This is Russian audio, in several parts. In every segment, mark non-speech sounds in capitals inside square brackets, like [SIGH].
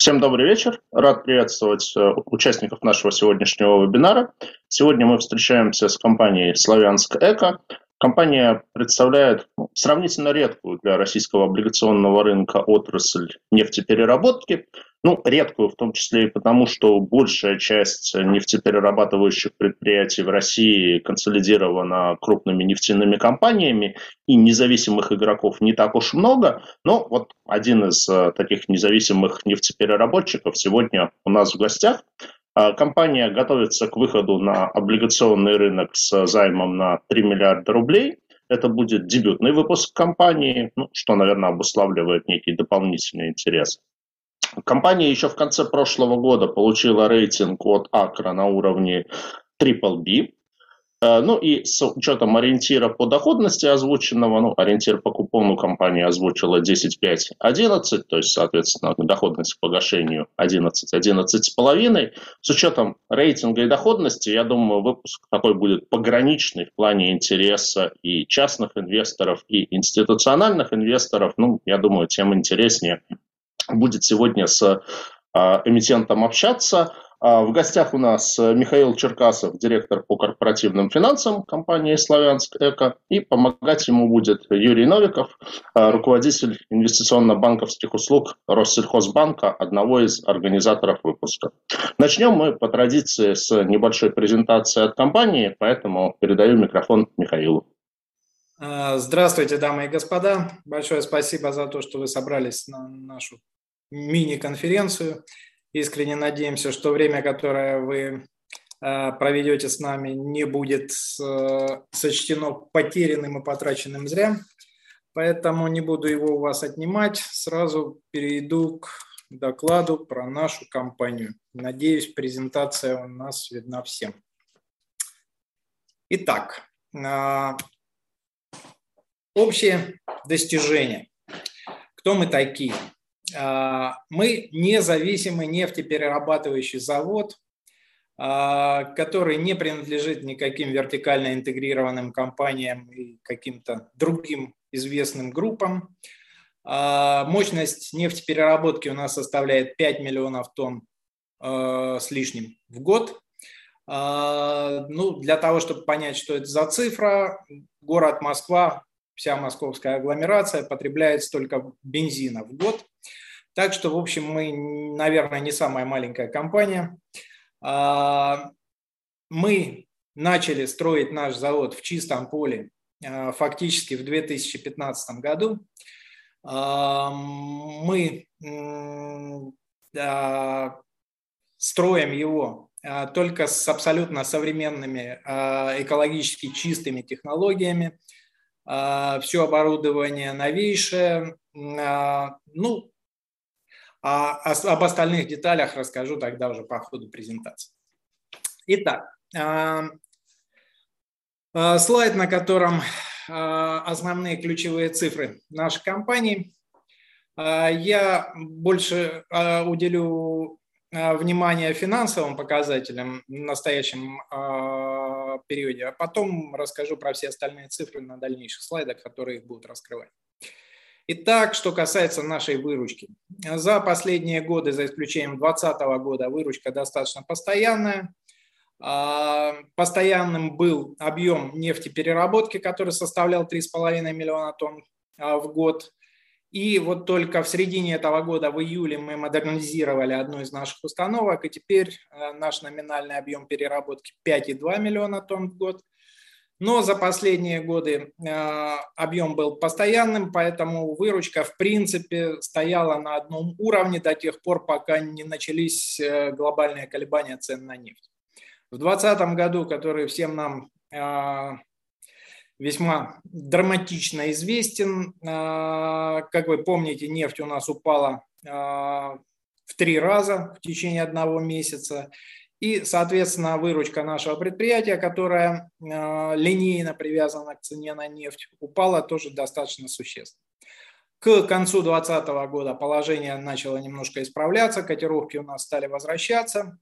Всем добрый вечер. Рад приветствовать э, участников нашего сегодняшнего вебинара. Сегодня мы встречаемся с компанией «Славянск Эко». Компания представляет сравнительно редкую для российского облигационного рынка отрасль нефтепереработки. Ну, редкую в том числе и потому, что большая часть нефтеперерабатывающих предприятий в России консолидирована крупными нефтяными компаниями, и независимых игроков не так уж много. Но вот один из э, таких независимых нефтепереработчиков сегодня у нас в гостях. А, компания готовится к выходу на облигационный рынок с займом на 3 миллиарда рублей. Это будет дебютный выпуск компании, ну, что, наверное, обуславливает некий дополнительный интерес. Компания еще в конце прошлого года получила рейтинг от Акра на уровне Triple B, Э, ну и с учетом ориентира по доходности озвученного, ну, ориентир по купону компания озвучила 10,5-11, то есть, соответственно, доходность к погашению 11-11,5. С учетом рейтинга и доходности, я думаю, выпуск такой будет пограничный в плане интереса и частных инвесторов, и институциональных инвесторов. Ну, я думаю, тем интереснее будет сегодня с э, эмитентом общаться. А, в гостях у нас э, Михаил Черкасов, директор по корпоративным финансам компании «Славянск Эко», и помогать ему будет Юрий Новиков, э, руководитель инвестиционно-банковских услуг Россельхозбанка, одного из организаторов выпуска. Начнем мы по традиции с небольшой презентации от компании, поэтому передаю микрофон Михаилу. А, здравствуйте, дамы и господа. Большое спасибо за то, что вы собрались на нашу мини-конференцию. Искренне надеемся, что время, которое вы э, проведете с нами, не будет э, сочтено потерянным и потраченным зря. Поэтому не буду его у вас отнимать. Сразу перейду к докладу про нашу компанию. Надеюсь, презентация у нас видна всем. Итак, э, общее достижение. Кто мы такие? А, мы независимый нефтеперерабатывающий завод, а, который не принадлежит никаким вертикально интегрированным компаниям и каким-то другим известным группам. А, мощность нефтепереработки у нас составляет 5 миллионов тонн с лишним в год. Ну, для того, чтобы понять, что это за цифра, город Москва, вся московская агломерация потребляет столько бензина в год. Так что, в общем, мы, наверное, не самая маленькая компания. А, мы начали строить наш завод в чистом поле а, фактически в 2015 году. А, мы строим его только с абсолютно современными экологически чистыми технологиями. Все оборудование новейшее. Ну, а об остальных деталях расскажу тогда уже по ходу презентации. Итак, а, а, слайд, на котором а, основные ключевые цифры нашей компании. Я больше уделю внимание финансовым показателям в настоящем периоде, а потом расскажу про все остальные цифры на дальнейших слайдах, которые их будут раскрывать. Итак, что касается нашей выручки. За последние годы, за исключением 2020 года, выручка достаточно постоянная. А, постоянным был объем нефтепереработки, который составлял 3,5 миллиона тонн а, в год. И вот только в середине этого года, в июле, мы модернизировали одну из наших установок, и теперь а, наш номинальный объем переработки 5,2 миллиона тонн в год. Но за последние годы э, объем был постоянным, поэтому выручка в принципе стояла на одном уровне до тех пор, пока не начались э, глобальные колебания цен на нефть. В 2020 году, который всем нам э, весьма драматично известен, как вы помните, нефть у нас упала в три раза в течение одного месяца. И, соответственно, выручка нашего предприятия, которая э, линейно привязана к цене на нефть, упала тоже достаточно существенно. К концу 2020 года положение начало немножко исправляться, котировки у нас стали возвращаться,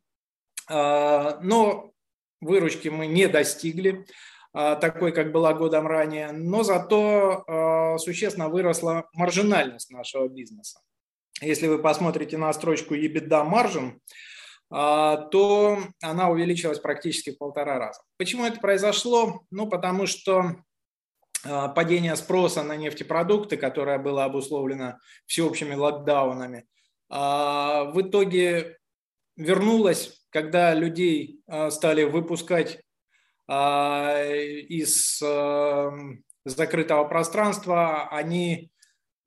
но выручки мы не достигли такой, как была годом ранее, но зато существенно выросла маржинальность нашего бизнеса. если вы посмотрите на строчку EBITDA margin, то она увеличилась практически в полтора раза. Почему это произошло? Ну, потому что падение спроса на нефтепродукты, которое было обусловлено всеобщими локдаунами, в итоге вернулось, когда людей стали выпускать из закрытого пространства, они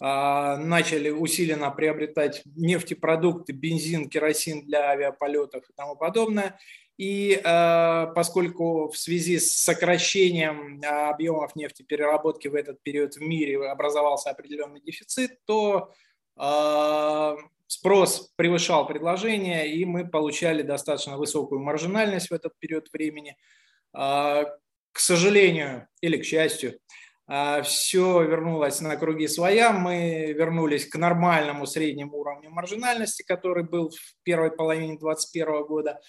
а, начали усиленно приобретать нефтепродукты, бензин, керосин для авиаполетов и тому подобное. И а, поскольку в связи с сокращением объемов нефтепереработки в этот период в мире образовался определенный дефицит, то а, спрос превышал предложение, и мы получали достаточно высокую маржинальность в этот период времени. К сожалению или к счастью, а, все вернулось на круги своя, мы вернулись к нормальному среднему уровню маржинальности, который был в первой половине 2021 года.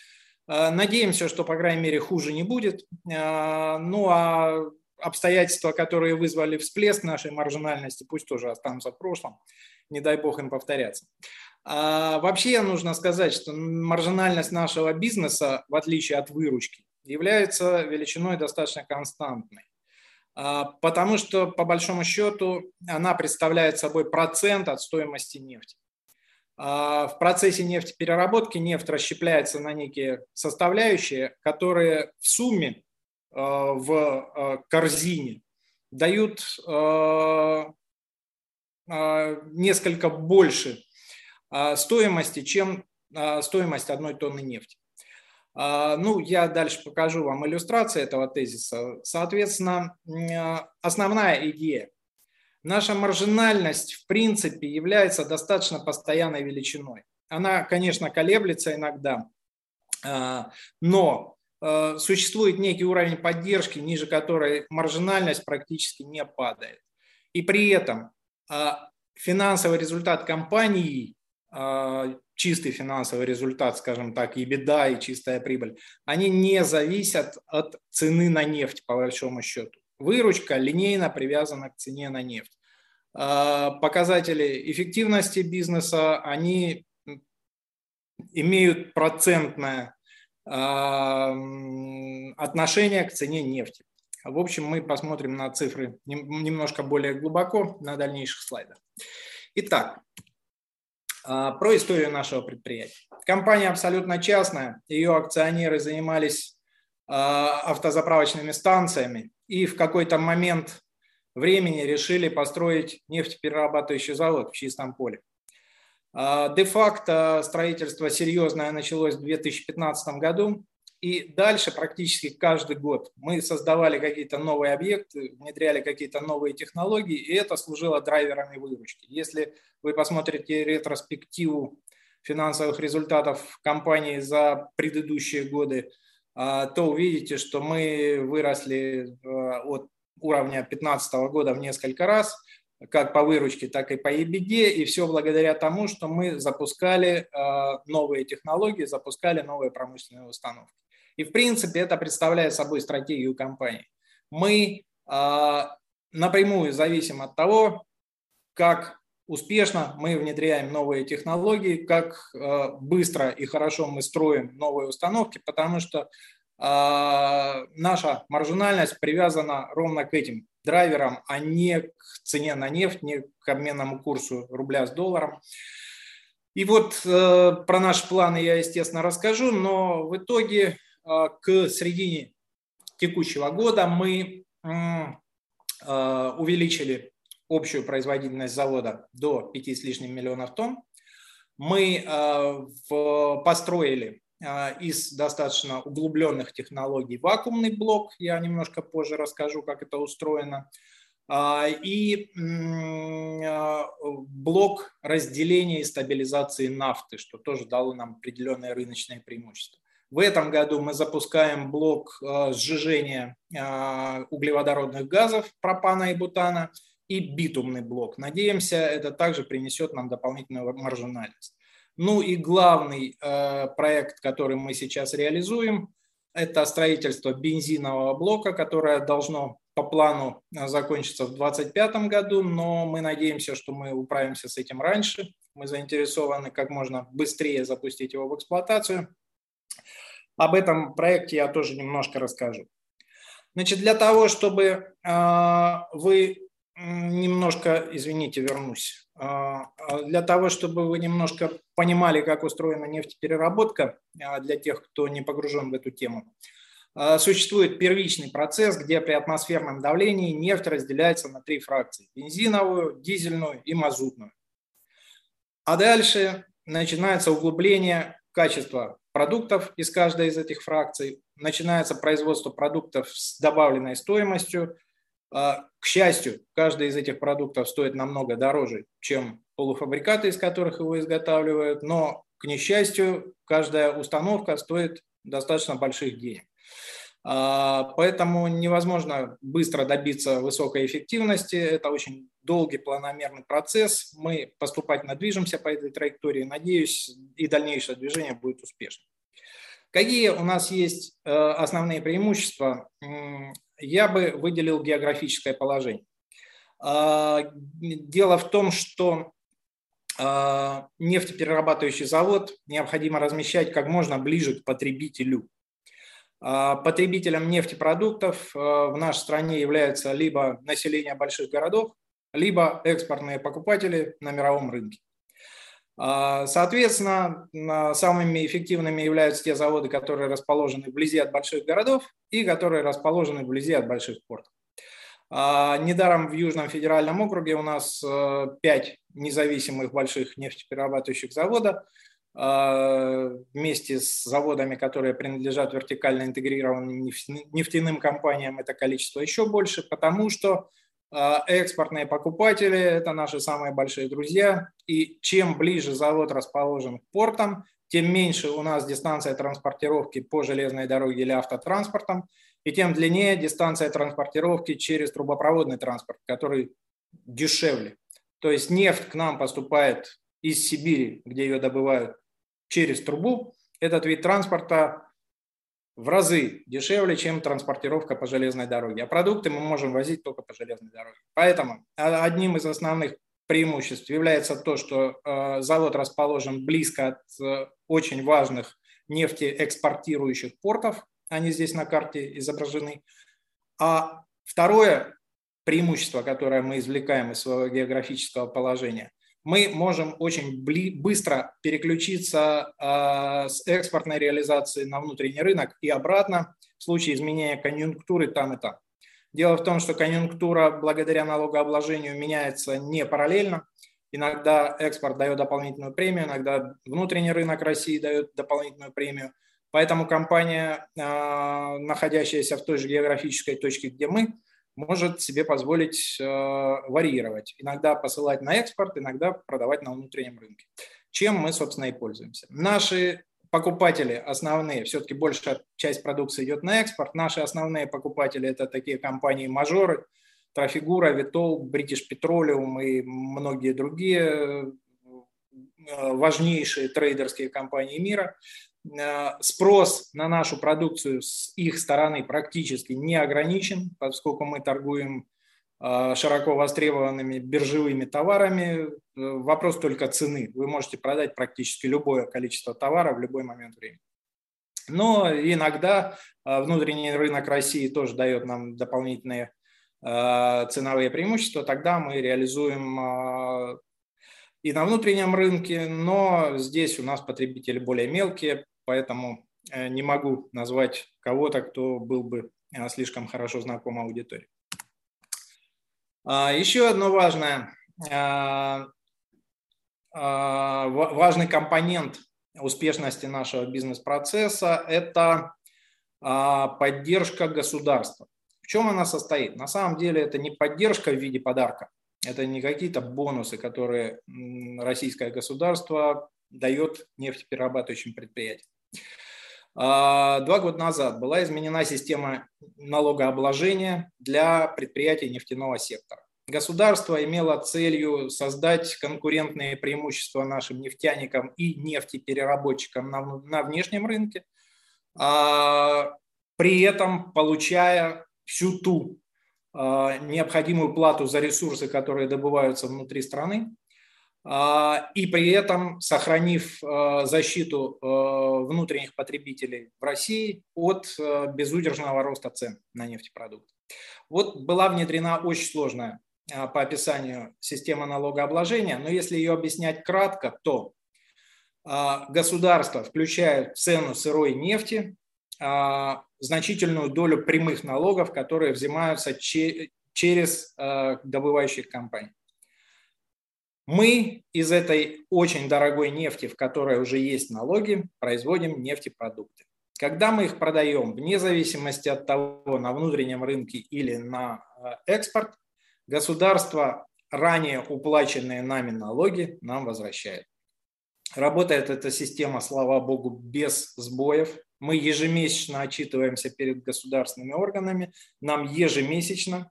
А, надеемся, что, по крайней мере, хуже не будет. А, ну а обстоятельства, которые вызвали всплеск нашей маржинальности, пусть тоже останутся в прошлом, не дай бог им повторяться. вообще нужно сказать, что маржинальность нашего бизнеса, в отличие от выручки, является величиной достаточно константной. А, потому что, по большому счету, она представляет собой процент от стоимости нефти. А, в процессе нефтепереработки нефть расщепляется на некие составляющие, которые в сумме а, в корзине дают несколько больше стоимости, чем стоимость одной тонны нефти. А, ну, я дальше покажу вам иллюстрации этого тезиса. Соответственно, основная идея. Наша маржинальность, в принципе, является достаточно постоянной величиной. Она, конечно, колеблется иногда, а, но а, существует некий уровень поддержки, ниже которой маржинальность практически не падает. И при этом финансовый результат компании чистый финансовый результат, скажем так, и беда, и чистая прибыль, они не зависят от цены на нефть, по большому счету. Выручка линейно привязана к цене на нефть. А, показатели эффективности бизнеса, они имеют процентное а, отношение к цене нефти. В общем, мы посмотрим на цифры немножко более глубоко на дальнейших слайдах. Итак, а, про историю нашего предприятия. Компания абсолютно частная, ее акционеры занимались а, автозаправочными станциями и в какой-то момент времени решили построить нефтеперерабатывающий завод в чистом поле. А, де-факто строительство серьезное началось в 2015 году. И дальше практически каждый год мы создавали какие-то новые объекты, внедряли какие-то новые технологии, и это служило драйверами выручки. Если вы посмотрите ретроспективу финансовых результатов компании за предыдущие годы, а, то увидите, что мы выросли а, от уровня 2015 года в несколько раз, как по выручке, так и по EBD, и все благодаря тому, что мы запускали а, новые технологии, запускали новые промышленные установки. И, в принципе, это представляет собой стратегию компании. Мы э, напрямую зависим от того, как успешно мы внедряем новые технологии, как э, быстро и хорошо мы строим новые установки, потому что э, наша маржинальность привязана ровно к этим драйверам, а не к цене на нефть, не к обменному курсу рубля с долларом. И вот э, про наши планы я, естественно, расскажу, но в итоге к середине текущего года мы а, увеличили общую производительность завода до 5 с лишним миллионов тонн. Мы а, построили из достаточно углубленных технологий вакуумный блок, я немножко позже расскажу, как это устроено, и блок разделения и стабилизации нафты, что тоже дало нам определенное рыночное преимущество. В этом году мы запускаем блок э, сжижения э, углеводородных газов, пропана и бутана, и битумный блок. Надеемся, это также принесет нам дополнительную маржинальность. Ну и главный э, проект, который мы сейчас реализуем, это строительство бензинового блока, которое должно по плану закончиться в 2025 году, но мы надеемся, что мы управимся с этим раньше, Мы заинтересованы как можно быстрее запустить его в эксплуатацию. Об этом проекте я тоже немножко расскажу. Значит, для того, чтобы э, вы немножко, извините, вернусь, э, для того, чтобы вы немножко понимали, как устроена нефтепереработка, э, для тех, кто не погружен в эту тему, существует первичный процесс, где при атмосферном давлении нефть разделяется на три фракции – бензиновую, дизельную и мазутную. А дальше начинается углубление качества продуктов из каждой из этих фракций, начинается производство продуктов с добавленной стоимостью. А, к счастью, каждый из этих продуктов стоит намного дороже, чем полуфабрикаты, из которых его изготавливают, но, к несчастью, каждая установка стоит достаточно больших денег. А, поэтому невозможно быстро добиться высокой эффективности. Это очень долгий планомерный процесс. Мы поступательно движемся по этой траектории. Надеюсь, и дальнейшее движение будет успешным. Какие у нас есть э, основные преимущества? Я бы выделил географическое положение. А, дело в том, что а, нефтеперерабатывающий завод необходимо размещать как можно ближе к потребителю. А, потребителем нефтепродуктов э, в нашей стране является либо население больших городов, либо экспортные покупатели на мировом рынке. А, соответственно, самыми эффективными являются те заводы, которые расположены вблизи от больших городов и которые расположены вблизи от больших портов. А, недаром в Южном федеральном округе у нас э, пять независимых больших нефтеперерабатывающих завода а, вместе с заводами, которые принадлежат вертикально интегрированным нефтяным компаниям, это количество еще больше, потому что а, экспортные покупатели – это наши самые большие друзья. И чем ближе завод расположен к портам, тем меньше у нас дистанция транспортировки по железной дороге или автотранспортом, и тем длиннее дистанция транспортировки через трубопроводный транспорт, который дешевле. То есть нефть к нам поступает из Сибири, где ее добывают, через трубу. Этот вид транспорта в разы дешевле, чем транспортировка по железной дороге. А продукты мы можем возить только по железной дороге. Поэтому а, одним из основных преимуществ является то, что э, завод расположен близко от э, очень важных нефтеэкспортирующих портов. Они здесь на карте изображены. А второе преимущество, которое мы извлекаем из своего географического положения – мы можем очень быстро переключиться э, с экспортной реализации на внутренний рынок и обратно в случае изменения конъюнктуры там и там. Дело в том, что конъюнктура благодаря налогообложению меняется не параллельно. Иногда экспорт дает дополнительную премию, иногда внутренний рынок России дает дополнительную премию. Поэтому компания, э, находящаяся в той же географической точке, где мы, может себе позволить э, варьировать. Иногда посылать на экспорт, иногда продавать на внутреннем рынке. Чем мы, собственно, и пользуемся. Наши покупатели основные, все-таки большая часть продукции идет на экспорт. Наши основные покупатели – это такие компании-мажоры, Трафигура, Витол, British Petroleum и многие другие э, важнейшие трейдерские компании мира. Э, спрос на нашу продукцию с их стороны практически не ограничен, поскольку мы торгуем э, широко востребованными биржевыми товарами. Э, вопрос только цены. Вы можете продать практически любое количество товара в любой момент времени. Но иногда внутренний рынок России тоже дает нам дополнительные ценовые преимущества. Тогда мы реализуем и на внутреннем рынке, но здесь у нас потребители более мелкие, поэтому э, не могу назвать кого-то, кто был бы э, слишком хорошо знаком аудитории. А, еще одно важное, а, а, важный компонент успешности нашего бизнес-процесса – это поддержка государства. В чем она состоит? На самом деле это не поддержка в виде подарка, это не какие-то бонусы, которые российское государство дает нефтеперерабатывающим предприятиям. А, два года назад была изменена система налогообложения для предприятий нефтяного сектора. Государство имело целью создать конкурентные преимущества нашим нефтяникам и нефтепереработчикам на, на внешнем рынке, а, при этом получая всю ту а, необходимую плату за ресурсы, которые добываются внутри страны, и при этом сохранив защиту внутренних потребителей в России от безудержного роста цен на нефтепродукты. Вот была внедрена очень сложная по описанию система налогообложения, но если ее объяснять кратко, то государство включает в цену сырой нефти значительную долю прямых налогов, которые взимаются через добывающих компаний. Мы из этой очень дорогой нефти, в которой уже есть налоги, производим нефтепродукты. Когда мы их продаем, вне зависимости от того, на внутреннем рынке или на э, экспорт, государство ранее уплаченные нами налоги нам возвращает. Работает эта система, слава богу, без сбоев. Мы ежемесячно отчитываемся перед государственными органами. Нам ежемесячно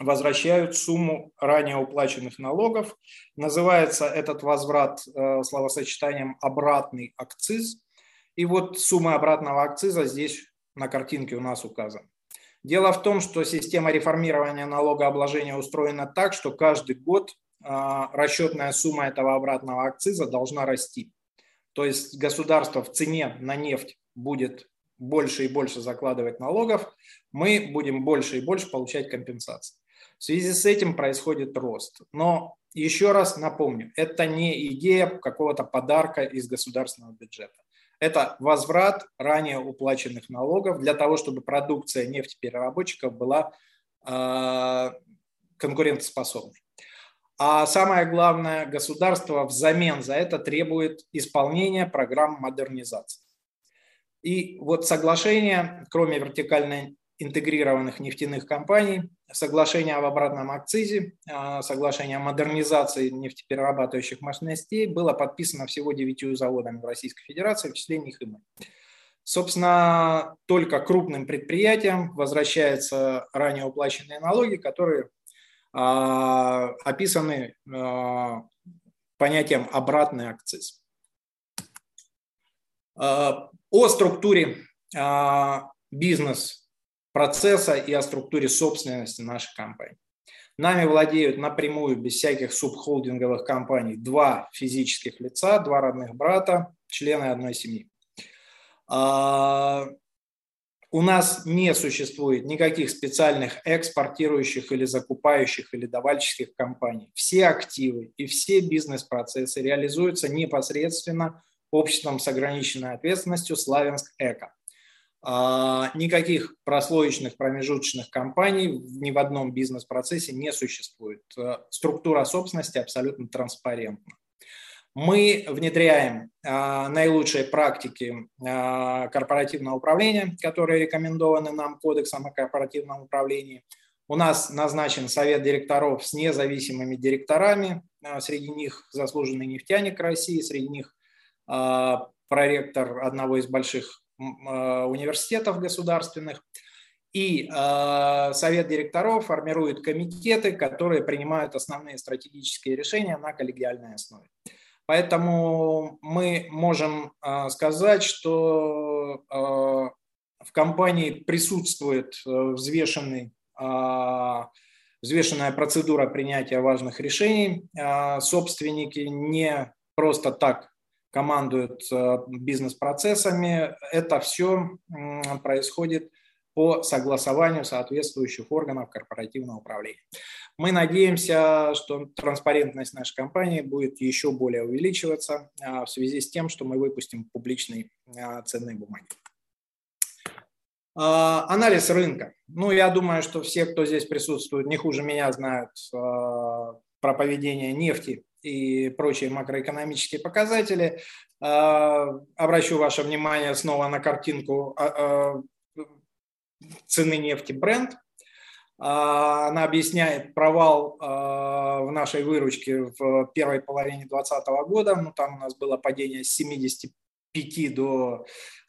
возвращают сумму ранее уплаченных налогов. Называется этот возврат э, словосочетанием «обратный акциз». И вот сумма обратного акциза здесь на картинке у нас указана. Дело в том, что система реформирования налогообложения устроена так, что каждый год э, расчетная сумма этого обратного акциза должна расти. То есть государство в цене на нефть будет больше и больше закладывать налогов, мы будем больше и больше получать компенсации. В связи с этим происходит рост. Но еще раз напомню, это не идея какого-то подарка из государственного бюджета. Это возврат ранее уплаченных налогов для того, чтобы продукция нефтепереработчиков была э, конкурентоспособной. А самое главное, государство взамен за это требует исполнения программ модернизации. И вот соглашение, кроме вертикальной интегрированных нефтяных компаний, соглашение об обратном акцизе, а, соглашение о модернизации нефтеперерабатывающих мощностей было подписано всего девятью заводами в Российской Федерации, в числе них и мы. Собственно, только крупным предприятиям возвращаются ранее уплаченные налоги, которые а, описаны а, понятием обратный акциз. О структуре бизнес процесса и о структуре собственности нашей компании. Нами владеют напрямую, без всяких субхолдинговых компаний, два физических лица, два родных брата, члены одной семьи. А, у нас не существует никаких специальных экспортирующих или закупающих или давальческих компаний. Все активы и все бизнес-процессы реализуются непосредственно обществом с ограниченной ответственностью Славянск Эко. А, никаких прослоечных промежуточных компаний ни в одном бизнес-процессе не существует. Э, структура собственности абсолютно транспарентна. Мы внедряем а, наилучшие практики а, корпоративного управления, которые рекомендованы нам Кодексом о корпоративном управлении. У нас назначен совет директоров с независимыми директорами. Среди них заслуженный нефтяник России, среди них проректор одного из больших университетов государственных. И э, совет директоров формирует комитеты, которые принимают основные стратегические решения на коллегиальной основе. Поэтому мы можем э, сказать, что э, в компании присутствует взвешенный, взвешенная процедура принятия важных решений. Собственники не просто так командуют э, бизнес-процессами. Это все происходит по согласованию соответствующих органов корпоративного управления. Мы надеемся, что транспарентность нашей компании будет еще более увеличиваться а, в связи с тем, что мы выпустим публичные а, ценные бумаги. А, анализ рынка. Ну, я думаю, что все, кто здесь присутствует, не хуже меня знают про поведение нефти и прочие макроэкономические показатели. А, обращу ваше внимание снова на картинку а, а, цены нефти бренд. Она объясняет провал в нашей выручке в первой половине 2020 года. Ну, там у нас было падение с 75 до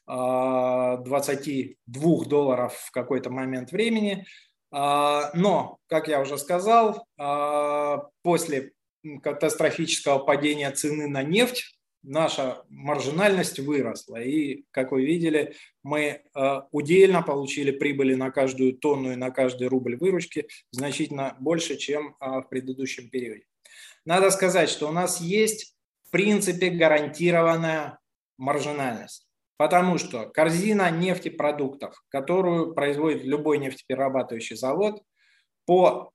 22 долларов в какой-то момент времени. Но, как я уже сказал, после катастрофического падения цены на нефть наша маржинальность выросла. И, как вы видели, мы э, удельно получили прибыли на каждую тонну и на каждый рубль выручки значительно больше, чем э, в предыдущем периоде. Надо сказать, что у нас есть в принципе гарантированная маржинальность. Потому что корзина нефтепродуктов, которую производит любой нефтеперерабатывающий завод, по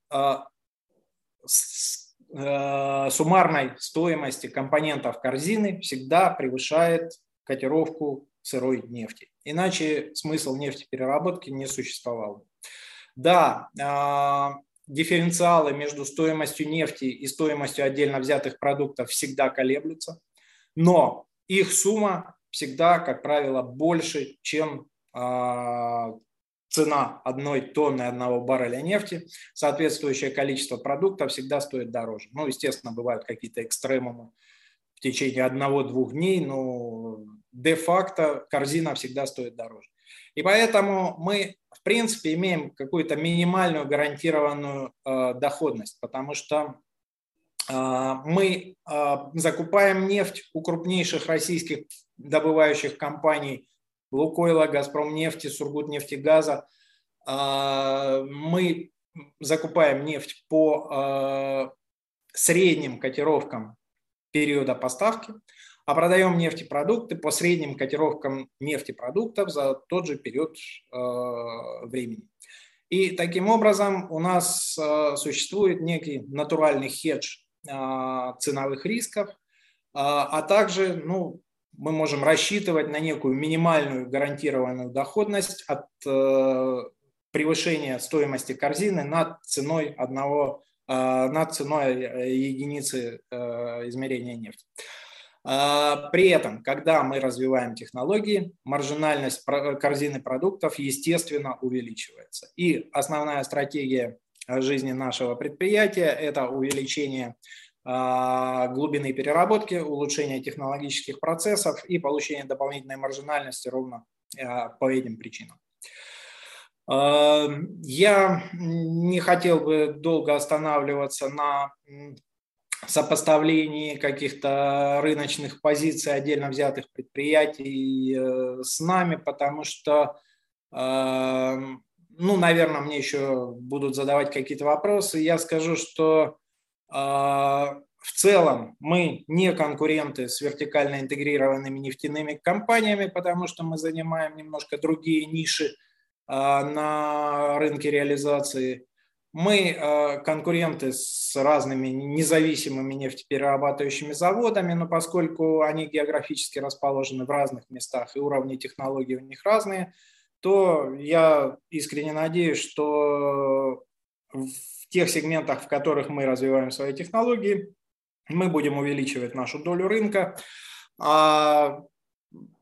э, э, суммарной стоимости компонентов корзины всегда превышает котировку сырой нефти. Иначе смысл нефтепереработки не существовал. Да, э, дифференциалы между стоимостью нефти и стоимостью отдельно взятых продуктов всегда колеблются, но их сумма всегда, как правило, больше, чем а, цена одной тонны одного барреля нефти, соответствующее количество продуктов всегда стоит дороже. Ну, естественно, бывают какие-то экстремумы в течение одного-двух дней, но де-факто корзина всегда стоит дороже. И поэтому мы, в принципе, имеем какую-то минимальную гарантированную э, доходность, потому что э, мы э, закупаем нефть у крупнейших российских добывающих компаний Лукойла, Газпромнефти, Сургутнефтегаза. А, мы закупаем нефть по а, средним котировкам периода поставки, а продаем нефтепродукты по средним котировкам нефтепродуктов за тот же период а, времени. И таким образом у нас существует некий натуральный хедж ценовых рисков, а также ну, мы можем рассчитывать на некую минимальную гарантированную доходность от э, превышения стоимости корзины над ценой одного, э, над ценой э, единицы измерения нефти. При этом, когда мы развиваем технологии, маржинальность корзины продуктов, естественно, увеличивается. И основная стратегия жизни нашего предприятия – это увеличение глубины переработки, улучшения технологических процессов и получения дополнительной маржинальности ровно а, по этим причинам. А, я не хотел бы долго останавливаться на сопоставлении каких-то рыночных позиций отдельно взятых предприятий э, с нами, потому что, ну, наверное, мне еще будут задавать какие-то вопросы. Я скажу, что а, в целом мы не конкуренты с вертикально интегрированными нефтяными компаниями, потому что мы занимаем немножко другие ниши а, на рынке реализации. Мы а, конкуренты с разными независимыми нефтеперерабатывающими заводами, но поскольку они географически расположены в разных местах и уровни технологий у них разные, то я искренне надеюсь, что в тех сегментах, в которых мы развиваем свои технологии, мы будем увеличивать нашу долю рынка. А,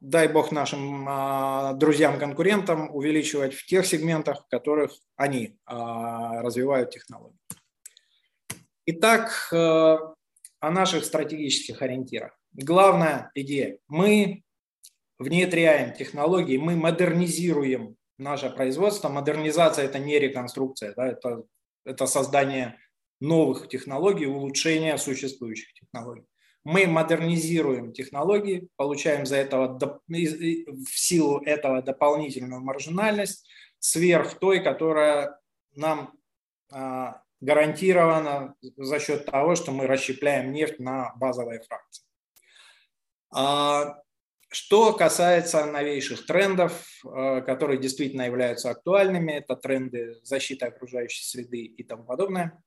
дай бог нашим а, друзьям-конкурентам увеличивать в тех сегментах, в которых они а, развивают технологии. Итак, э, о наших стратегических ориентирах. Главная идея. Мы внедряем технологии, мы модернизируем наше производство. Модернизация – это не реконструкция, да, это это создание новых технологий, улучшение существующих технологий. Мы модернизируем технологии, получаем за этого, в силу этого дополнительную маржинальность сверх той, которая нам а, гарантирована за счет того, что мы расщепляем нефть на базовые фракции. Что касается новейших трендов, э, которые действительно являются актуальными, это тренды защиты окружающей среды и тому подобное,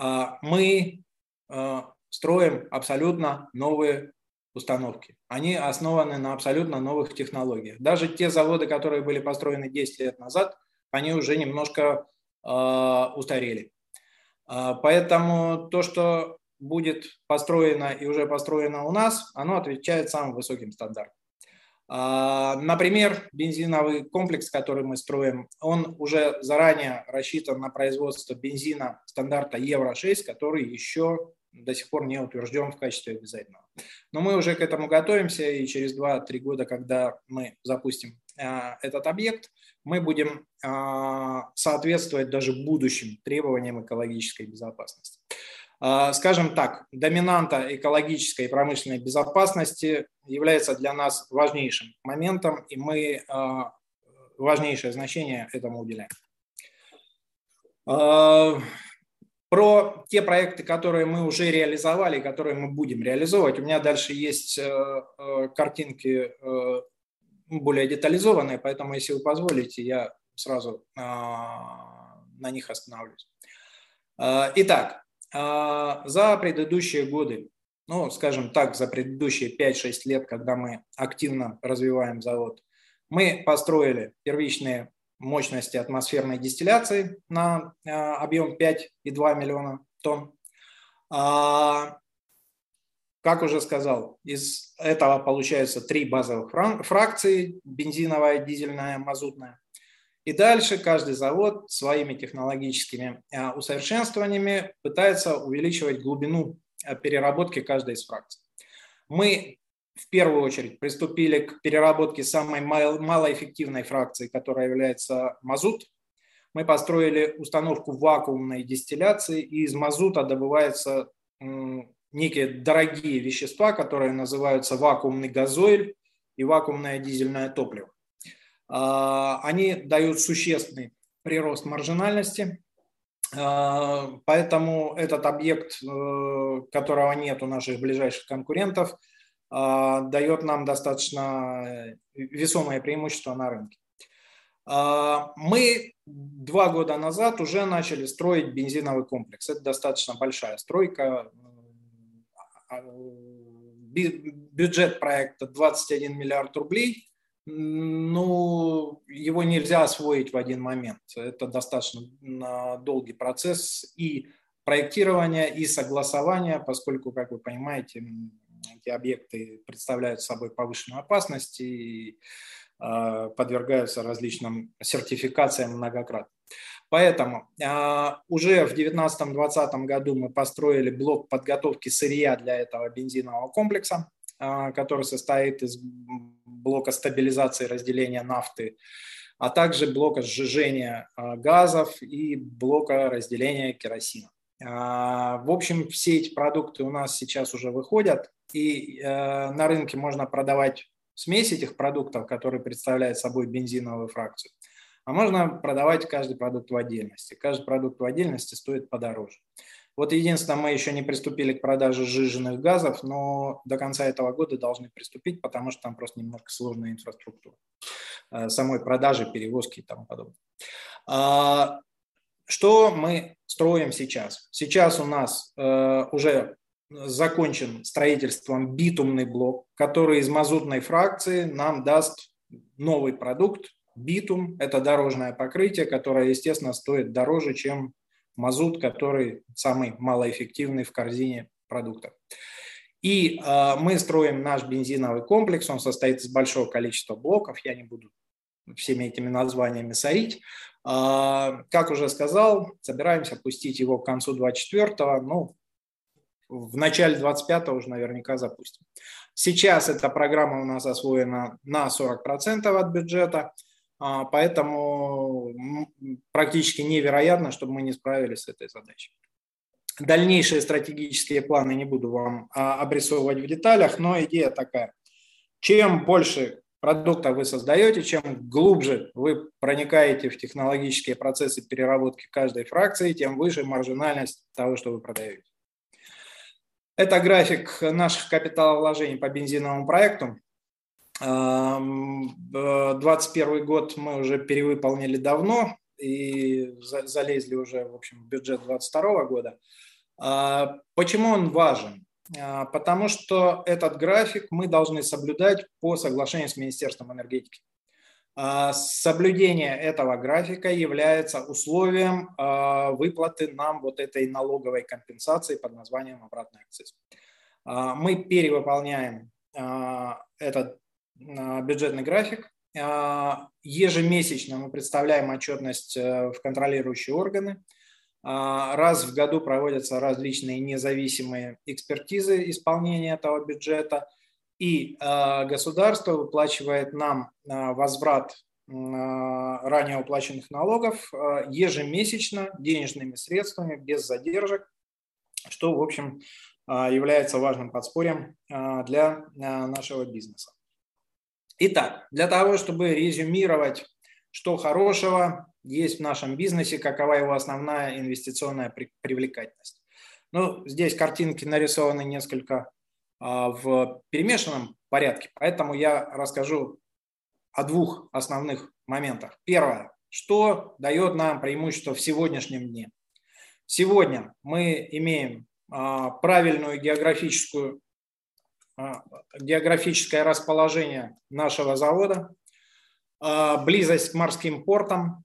э, мы э, строим абсолютно новые установки. Они основаны на абсолютно новых технологиях. Даже те заводы, которые были построены 10 лет назад, они уже немножко устарели. Поэтому то, что будет построено и уже построено у нас, оно отвечает самым высоким стандартам. А, например, бензиновый комплекс, который мы строим, он уже заранее рассчитан на производство бензина стандарта Евро-6, который еще до сих пор не утвержден в качестве обязательного. Но мы уже к этому готовимся, и через 2-3 года, когда мы запустим а, этот объект, мы будем а, соответствовать даже будущим требованиям экологической безопасности. А, скажем так, доминанта экологической и промышленной безопасности является для нас важнейшим моментом, и мы а, важнейшее значение этому уделяем. А, Про те проекты, которые мы уже реализовали, которые мы будем реализовывать, у меня дальше есть картинки более детализованные, поэтому, если вы позволите, я сразу на них остановлюсь. Итак, за предыдущие годы ну, скажем так, за предыдущие 5-6 лет, когда мы активно развиваем завод, мы построили первичные мощности атмосферной дистилляции на э, объем 5,2 миллиона тонн. А, как уже сказал, из этого получается три базовых фракции – бензиновая, дизельная, мазутная. И дальше каждый завод своими технологическими э, усовершенствованиями пытается увеличивать глубину переработки каждой из фракций. Мы в первую очередь приступили к переработке самой малоэффективной фракции, которая является мазут. Мы построили установку вакуумной дистилляции, и из мазута добываются некие дорогие вещества, которые называются вакуумный газоиль и вакуумное дизельное топливо. А, они дают существенный прирост маржинальности, а, поэтому этот объект, э, которого нет у наших ближайших конкурентов, а, дает нам достаточно весомое преимущество на рынке. Мы два года назад уже начали строить бензиновый комплекс. Это достаточно большая стройка. Бюджет проекта 21 миллиард рублей ну, его нельзя освоить в один момент. Это достаточно долгий процесс и проектирования, и согласования, поскольку, как вы понимаете, эти объекты представляют собой повышенную опасность и а, подвергаются различным сертификациям многократно. Поэтому а, уже в 2019-2020 году мы построили блок подготовки сырья для этого бензинового комплекса. А, который состоит из блока стабилизации разделения нафты, а также блока сжижения а, газов и блока разделения керосина. А, в общем, все эти продукты у нас сейчас уже выходят, и на рынке можно продавать смесь этих продуктов, которые представляют собой бензиновую фракцию, а можно продавать каждый продукт в отдельности. Каждый продукт в отдельности стоит подороже. Вот единственное, мы еще не приступили к продаже сжиженных газов, но до конца этого года должны приступить, потому что там просто немножко сложная инфраструктура э, самой продажи, перевозки и тому подобное. А, что мы строим сейчас? Сейчас у нас э, уже закончен строительством битумный блок, который из мазутной фракции нам даст новый продукт. Битум – это дорожное покрытие, которое, естественно, стоит дороже, чем мазут, который самый малоэффективный в корзине продуктов. И э, мы строим наш бензиновый комплекс, он состоит из большого количества блоков, я не буду всеми этими названиями сорить. Э, как уже сказал, собираемся пустить его к концу 24-го, ну, в начале 25-го уже наверняка запустим. Сейчас эта программа у нас освоена на 40% от бюджета – поэтому практически невероятно, чтобы мы не справились с этой задачей. Дальнейшие стратегические планы не буду вам а, обрисовывать в деталях, но идея такая. Чем больше продукта вы создаете, чем глубже вы проникаете в технологические процессы переработки каждой фракции, тем выше маржинальность того, что вы продаете. Это график наших капиталовложений по бензиновому проекту. 2021 год мы уже перевыполнили давно и залезли уже, в общем, в бюджет 2022 года. А, почему он важен? А, потому что этот график мы должны соблюдать по соглашению с Министерством энергетики. А, соблюдение этого графика является условием выплаты нам вот этой налоговой компенсации под названием обратный акциз. Мы перевыполняем этот бюджетный график. А, ежемесячно мы представляем отчетность э, в контролирующие органы. А, раз в году проводятся различные независимые экспертизы исполнения этого бюджета. И а, государство выплачивает нам возврат ранее уплаченных налогов ежемесячно денежными средствами, без задержек, что, в общем, является важным подспорьем для нашего бизнеса. Итак, для того, чтобы резюмировать, что хорошего есть в нашем бизнесе, какова его основная инвестиционная привлекательность. Ну, здесь картинки нарисованы несколько а, в перемешанном порядке, поэтому я расскажу о двух основных моментах. Первое. Что дает нам преимущество в сегодняшнем дне? Сегодня мы имеем а, правильную географическую, географическое расположение нашего завода, близость к морским портам,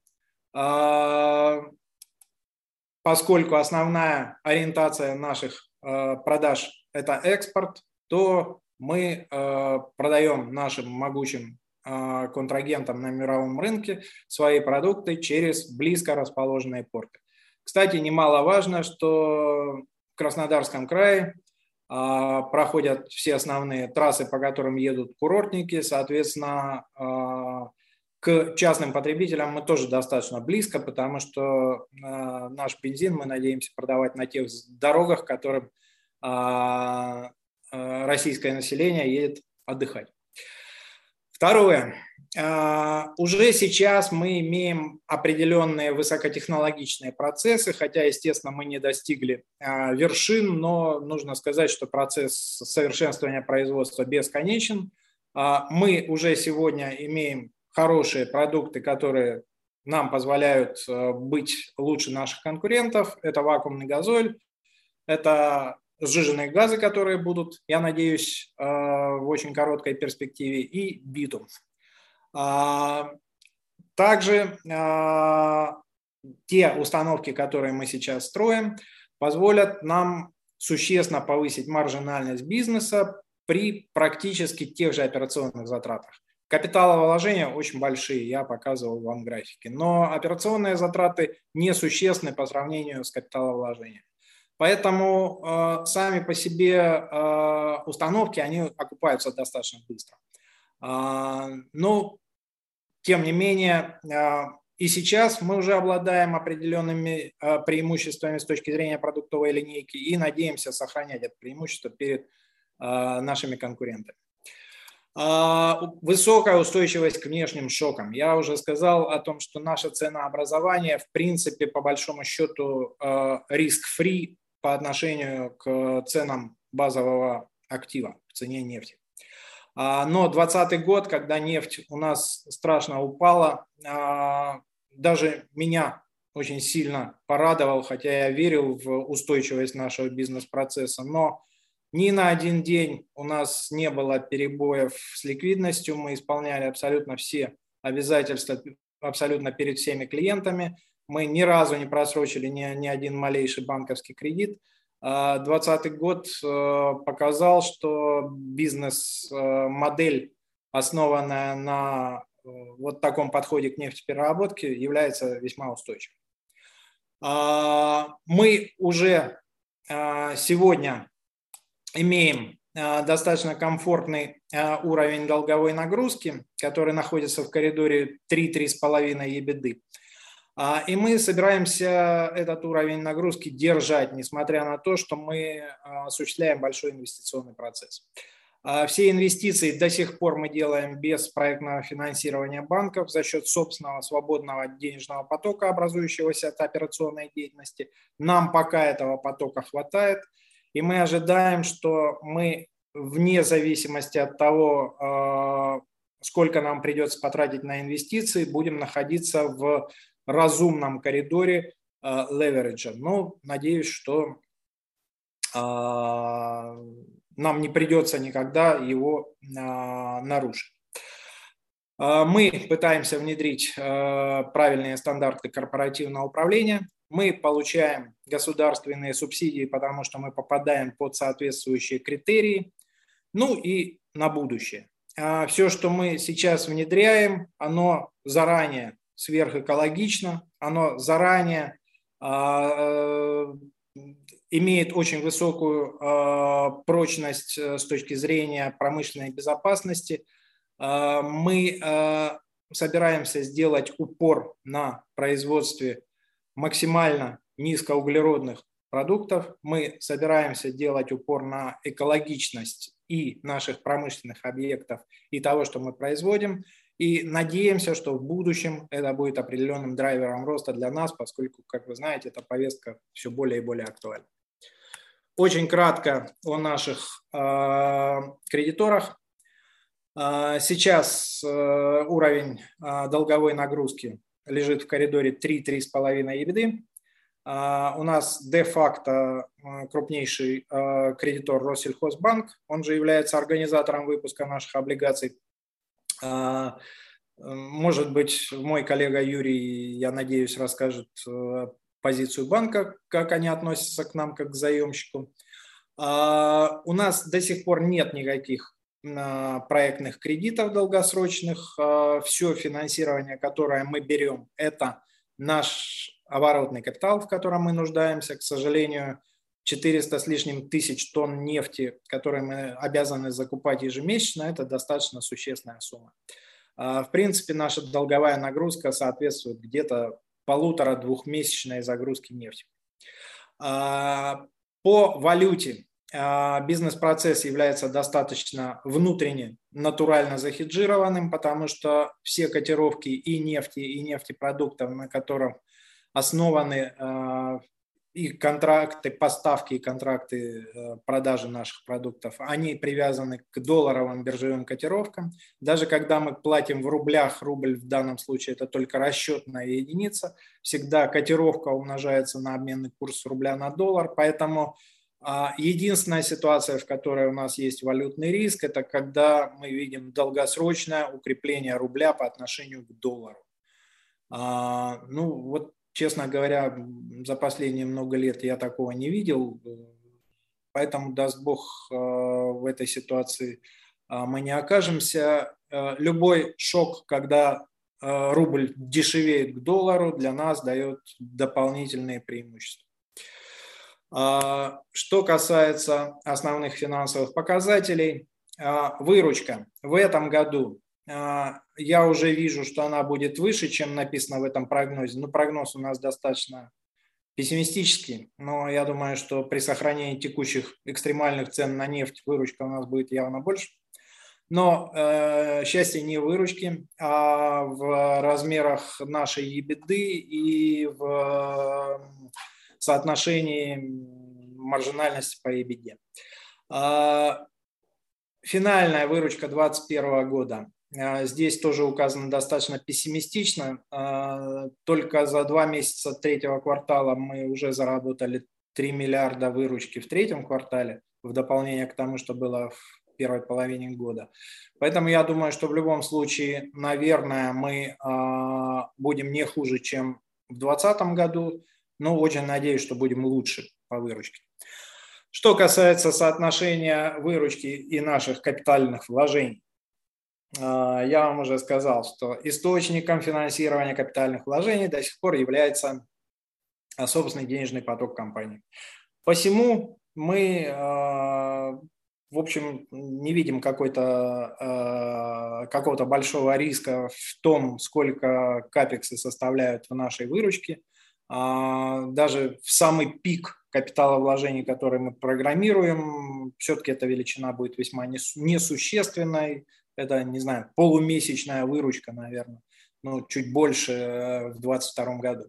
поскольку основная ориентация наших продаж – это экспорт, то мы продаем нашим могучим а, контрагентам на мировом рынке свои продукты через близко расположенные порты. Кстати, немаловажно, что в Краснодарском крае а, проходят все основные трассы, по которым едут курортники, соответственно, а, к частным потребителям мы тоже достаточно близко, потому что наш бензин мы надеемся продавать на тех дорогах, которым российское население едет отдыхать. Второе. А, уже сейчас мы имеем определенные высокотехнологичные процессы, хотя, естественно, мы не достигли а, вершин, но нужно сказать, что процесс совершенствования производства бесконечен. А, мы уже сегодня имеем хорошие продукты, которые нам позволяют быть лучше наших конкурентов. Это вакуумный газоль, это сжиженные газы, которые будут, я надеюсь, в очень короткой перспективе, и битум. А, также э, те установки, которые мы сейчас строим, позволят нам существенно повысить маржинальность бизнеса при практически тех же операционных затратах. Капиталовложения очень большие, я показывал вам графики, но операционные затраты несущественны по сравнению с капиталовложением. Поэтому э, сами по себе э, установки, они окупаются достаточно быстро. Э, но, тем не менее, э, и сейчас мы уже обладаем определенными э, преимуществами с точки зрения продуктовой линейки и надеемся сохранять это преимущество перед э, нашими конкурентами. Высокая устойчивость к внешним шокам. Я уже сказал о том, что наше ценообразование, в принципе, по большому счету, риск-фри по отношению к ценам базового актива, к цене нефти. А, но 2020 год, когда нефть у нас страшно упала, а, даже меня очень сильно порадовал, хотя я верил в устойчивость нашего бизнес-процесса, но ни на один день у нас не было перебоев с ликвидностью, мы исполняли абсолютно все обязательства абсолютно перед всеми клиентами – мы ни разу не просрочили ни, ни один малейший банковский кредит. 2020 а, год э, показал, что бизнес-модель, основанная на э, вот таком подходе к нефтепереработке, является весьма устойчивой. А, мы уже сегодня имеем достаточно комфортный уровень долговой нагрузки, который находится в коридоре 3-3,5 ебеды. А, и мы собираемся этот уровень нагрузки держать, несмотря на то, что мы а, осуществляем большой инвестиционный процесс. А, все инвестиции до сих пор мы делаем без проектного финансирования банков за счет собственного свободного денежного потока, образующегося от операционной деятельности. Нам пока этого потока хватает, и мы ожидаем, что мы вне зависимости от того, сколько нам придется потратить на инвестиции, будем находиться в разумном коридоре э, левериджа. Но надеюсь, что а, нам не придется никогда его а, нарушить. Мы пытаемся внедрить правильные стандарты корпоративного управления. Мы получаем государственные субсидии, потому что мы попадаем под соответствующие критерии. Ну и на будущее. Все, что мы сейчас внедряем, оно заранее сверхэкологично, оно заранее а, э, имеет очень высокую а, прочность э, с точки зрения промышленной безопасности. А, мы собираемся сделать упор на производстве максимально низкоуглеродных продуктов. Мы собираемся делать упор на экологичность и наших промышленных объектов, и того, что мы производим. И надеемся, что в будущем это будет определенным драйвером роста для нас, поскольку, как вы знаете, эта повестка все более и более актуальна. Очень кратко о наших э, кредиторах. Э, сейчас э, уровень э, долговой нагрузки лежит в коридоре 3-3,5 EBITDA. Uh, у нас де-факто uh, крупнейший uh, кредитор Россельхозбанк, он же является организатором выпуска наших облигаций. Может быть, мой коллега Юрий, я надеюсь, расскажет позицию банка, как они относятся к нам, как к заемщику. У нас до сих пор нет никаких проектных кредитов долгосрочных. Все финансирование, которое мы берем, это наш оборотный капитал, в котором мы нуждаемся. К сожалению, 400 с лишним тысяч тонн нефти, которые мы обязаны закупать ежемесячно, это достаточно существенная сумма. В принципе, наша долговая нагрузка соответствует где-то полутора-двухмесячной загрузки нефти. По валюте бизнес-процесс является достаточно внутренне натурально захеджированным, потому что все котировки и нефти, и нефтепродуктов, на которых основаны и контракты поставки, и контракты э, продажи наших продуктов, они привязаны к долларовым биржевым котировкам. Даже когда мы платим в рублях, рубль в данном случае это только расчетная единица, всегда котировка умножается на обменный курс рубля на доллар, поэтому а, единственная ситуация, в которой у нас есть валютный риск, это когда мы видим долгосрочное укрепление рубля по отношению к доллару. А, ну вот Честно говоря, за последние много лет я такого не видел, поэтому, даст Бог, э, в этой ситуации э, мы не окажемся. Э, любой шок, когда рубль дешевеет к доллару, для нас дает дополнительные преимущества. Что касается основных финансовых показателей, выручка в этом году я уже вижу, что она будет выше, чем написано в этом прогнозе. Ну, прогноз у нас достаточно пессимистический, но я думаю, что при сохранении текущих экстремальных цен на нефть выручка у нас будет явно больше. Но э, счастье не в выручке, а в размерах нашей ебеды и в э, соотношении маржинальности по ебеде. Э, финальная выручка 2021 года а, здесь тоже указано достаточно пессимистично. А, только за два месяца третьего квартала мы уже заработали 3 миллиарда выручки в третьем квартале, в дополнение к тому, что было в первой половине года. Поэтому я думаю, что в любом случае, наверное, мы а, будем не хуже, чем в 2020 году, но очень надеюсь, что будем лучше по выручке. Что касается соотношения выручки и наших капитальных вложений, я вам уже сказал, что источником финансирования капитальных вложений до сих пор является собственный денежный поток компании. Посему мы, а, в общем, не видим какой-то, а, какого-то большого риска в том, сколько капексы составляют в нашей выручке. Даже в самый пик капиталовложений, который мы программируем, все-таки эта величина будет весьма несущественной, это, не знаю, полумесячная выручка, наверное, ну, чуть больше э, в 2022 году.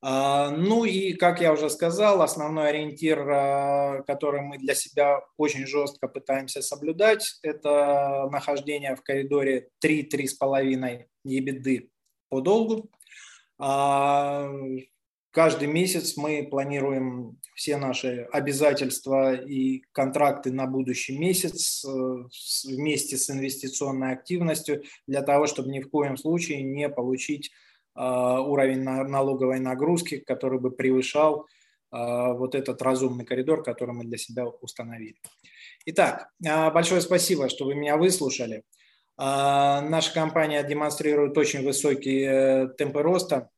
А, ну и, как я уже сказал, основной ориентир, э, который мы для себя очень жестко пытаемся соблюдать, это нахождение в коридоре 3-3,5 ебеды по долгу. Каждый месяц мы планируем все наши обязательства и контракты на будущий месяц э, вместе с инвестиционной активностью для того, чтобы ни в коем случае не получить э, уровень налоговой нагрузки, который бы превышал э, вот этот разумный коридор, который мы для себя установили. Итак, большое спасибо, что вы меня выслушали. Наша компания демонстрирует очень высокие темпы роста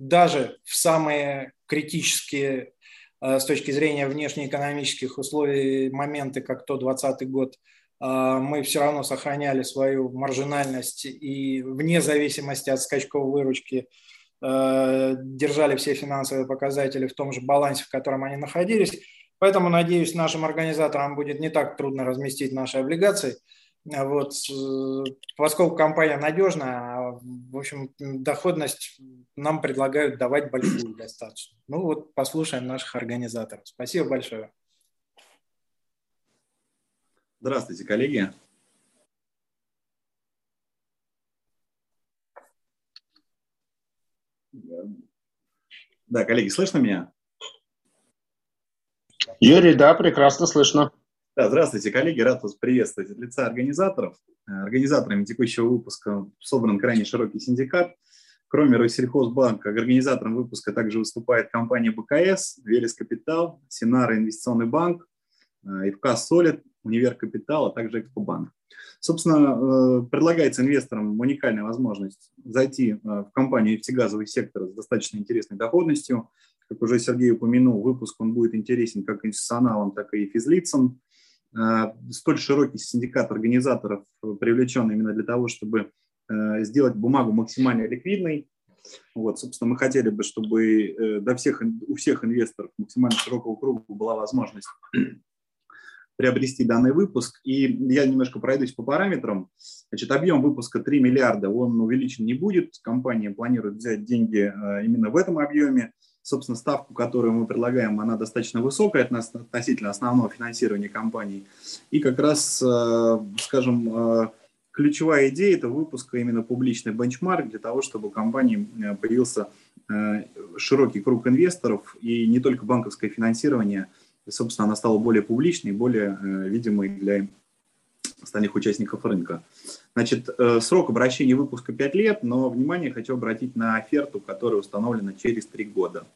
даже в самые критические э, с точки зрения внешнеэкономических условий моменты, как то 2020 год, э, мы все равно сохраняли свою маржинальность и вне зависимости от скачков выручки э, держали все финансовые показатели в том же балансе, в котором они находились. Поэтому, надеюсь, нашим организаторам будет не так трудно разместить наши облигации. Вот, поскольку компания надежная, в общем, доходность нам предлагают давать большую достаточно. Ну вот, послушаем наших организаторов. Спасибо большое. Здравствуйте, коллеги. Да, коллеги, слышно меня? Юрий, да, прекрасно слышно. Да, здравствуйте, коллеги, рад вас приветствовать от лица организаторов. Э, организаторами текущего выпуска собран крайне широкий синдикат. Кроме Россельхозбанка, организатором выпуска также выступает компания БКС, Велес Капитал, Синара Инвестиционный банк, э, ИФК Солид, Универ Капитал, а также Экспобанк. Собственно, э, предлагается инвесторам уникальная возможность зайти в компанию нефтегазовый сектор с достаточно интересной доходностью. Как уже Сергей упомянул, выпуск он будет интересен как институционалам, так и физлицам. Э, столь широкий синдикат организаторов привлечен именно для того, чтобы э, сделать бумагу максимально ликвидной. Вот, собственно, мы хотели бы, чтобы э, до всех, у всех инвесторов максимально широкого круга была возможность [CLEARS THROAT] приобрести данный выпуск. И я немножко пройдусь по параметрам. Значит, объем выпуска 3 миллиарда, он увеличен не будет. Компания планирует взять деньги именно в этом объеме. Собственно, ставку, которую мы предлагаем, она достаточно высокая относительно основного финансирования компании. И как раз, э, скажем, э, ключевая идея – это выпуск именно публичный бенчмарк для того, чтобы у компании э, появился широкий круг инвесторов и не только банковское финансирование, собственно, она стала более публичной, более видимой для остальных участников рынка. Значит, срок обращения выпуска 5 лет, но внимание хочу обратить на оферту, которая установлена через 3 года.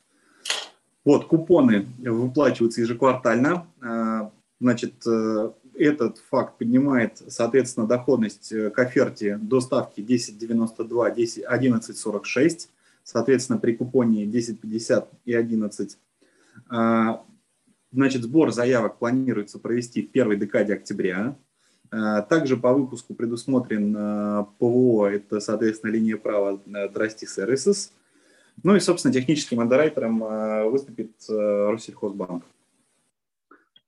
Вот, купоны выплачиваются ежеквартально. А, значит, э, этот факт поднимает, соответственно, доходность э, к оферте до ставки 10,92, 10, 11,46. Соответственно, при купоне 10,50 и 11. А, значит, сбор заявок планируется провести в первой декаде октября. А, также по выпуску предусмотрен ПВО, это, соответственно, линия права Trusty Services – ну и, собственно, техническим андеррайтером э, выступит э, Россельхозбанк.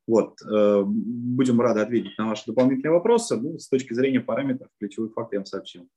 Вот. Э, будем рады ответить на ваши дополнительные вопросы. Ну, с точки зрения параметров, ключевых фактов я вам сообщил.